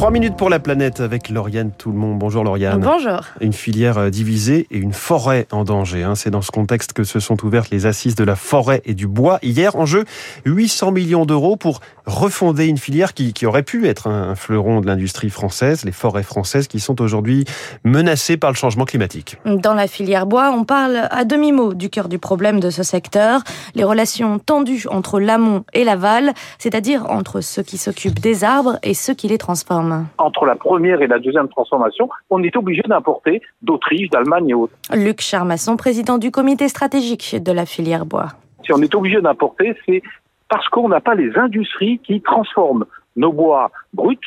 3 minutes pour la planète avec Lauriane Tout-le-Monde. Bonjour Lauriane. Bonjour. Une filière euh, divisée et une forêt en danger. hein. C'est dans ce contexte que se sont ouvertes les assises de la forêt et du bois. Hier, en jeu, 800 millions d'euros pour refonder une filière qui, qui aurait pu être un, un fleuron de l'industrie française, les forêts françaises qui sont aujourd'hui menacées par le changement climatique. Dans la filière bois, on parle à demi-mot du cœur du problème de ce secteur, les relations tendues entre l'amont et l'aval, c'est-à-dire entre ceux qui s'occupent des arbres et ceux qui les transforment. Entre la première et la deuxième transformation, on est obligé d'importer d'Autriche, d'Allemagne et autres. Luc Charmasson, président du comité stratégique de la filière bois. Si on est obligé d'importer, c'est parce qu'on n'a pas les industries qui transforment nos bois bruts,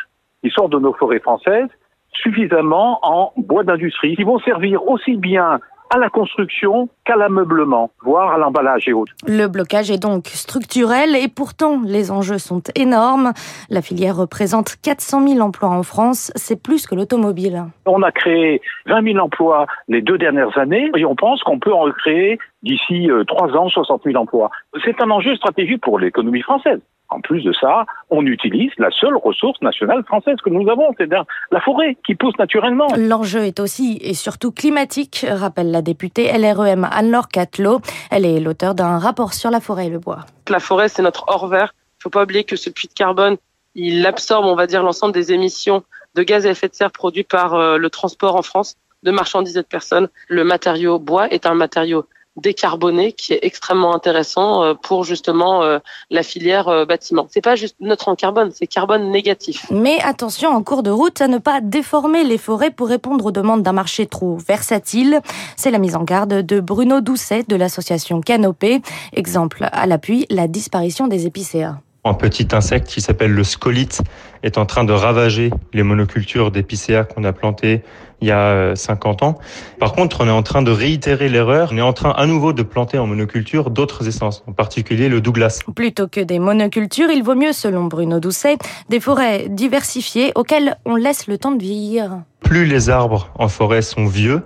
qui sortent de nos forêts françaises, suffisamment en bois d'industrie, qui vont servir aussi bien à la construction qu'à l'ameublement, voire à l'emballage et autres. Le blocage est donc structurel et pourtant les enjeux sont énormes. La filière représente 400 000 emplois en France, c'est plus que l'automobile. On a créé 20 000 emplois les deux dernières années et on pense qu'on peut en recréer d'ici euh, trois ans 60 000 emplois. C'est un enjeu stratégique pour l'économie française. En plus de ça, on utilise la seule ressource nationale française que nous avons, c'est-à-dire la forêt qui pousse naturellement. L'enjeu est aussi et surtout climatique, rappelle la députée LREM Anne-Laure Catelot. Elle est l'auteur d'un rapport sur la forêt et le bois. La forêt, c'est notre or vert. Il faut pas oublier que ce puits de carbone, il absorbe, on va dire, l'ensemble des émissions de gaz à effet de serre produits par euh, le transport en France de marchandises et de personnes. Le matériau bois est un matériau décarboné qui est extrêmement intéressant euh, pour justement euh, la filière euh, bâtiment. C'est pas juste neutre en carbone, c'est carbone négatif. Mais attention en cours de route à ne pas déformer les forêts pour répondre aux demandes d'un marché trop versatile. C'est la mise en garde de Bruno Doucet de l'association Canopée. Exemple à l'appui, la disparition des épicéas. Un petit insecte qui s'appelle le scolite est en train de ravager les monocultures d'épicéas qu'on a plantées il y a euh, 50 ans. Par contre, on est en train de réitérer l'erreur. On est en train à nouveau de planter en monoculture d'autres essences, en particulier le Douglas. Plutôt que des monocultures, il vaut mieux, selon Bruno Doucet, des forêts diversifiées auxquelles on laisse le temps de vieillir. Plus les arbres en forêt sont vieux,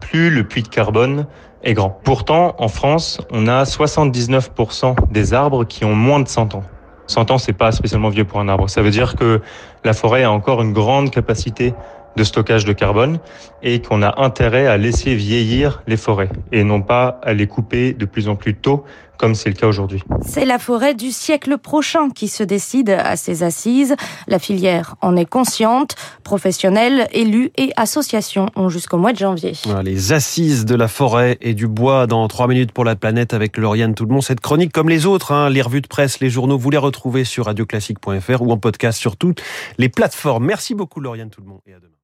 plus le puits de carbone est grand. Pourtant, en France, on a 79% des arbres qui ont moins de 100 ans. 100 ans, c'est pas spécialement vieux pour un arbre. Ça veut dire que la forêt a encore une grande capacité de stockage de carbone et qu'on a intérêt à laisser vieillir les forêts et non pas à les couper de plus en plus tôt comme c'est le cas aujourd'hui. C'est la forêt du siècle prochain qui se décide à ces assises. La filière en est consciente. Professionnels, élus et associations ont jusqu'au mois de janvier. Voilà, les assises de la forêt et du bois dans 3 minutes pour la planète avec Lauriane Tout-le-Monde. Cette chronique, comme les autres, hein, les revues de presse, les journaux, vous les retrouvez sur radioclassique.fr ou en podcast sur toutes les plateformes. Merci beaucoup Lauriane Tout-le-Monde et à demain.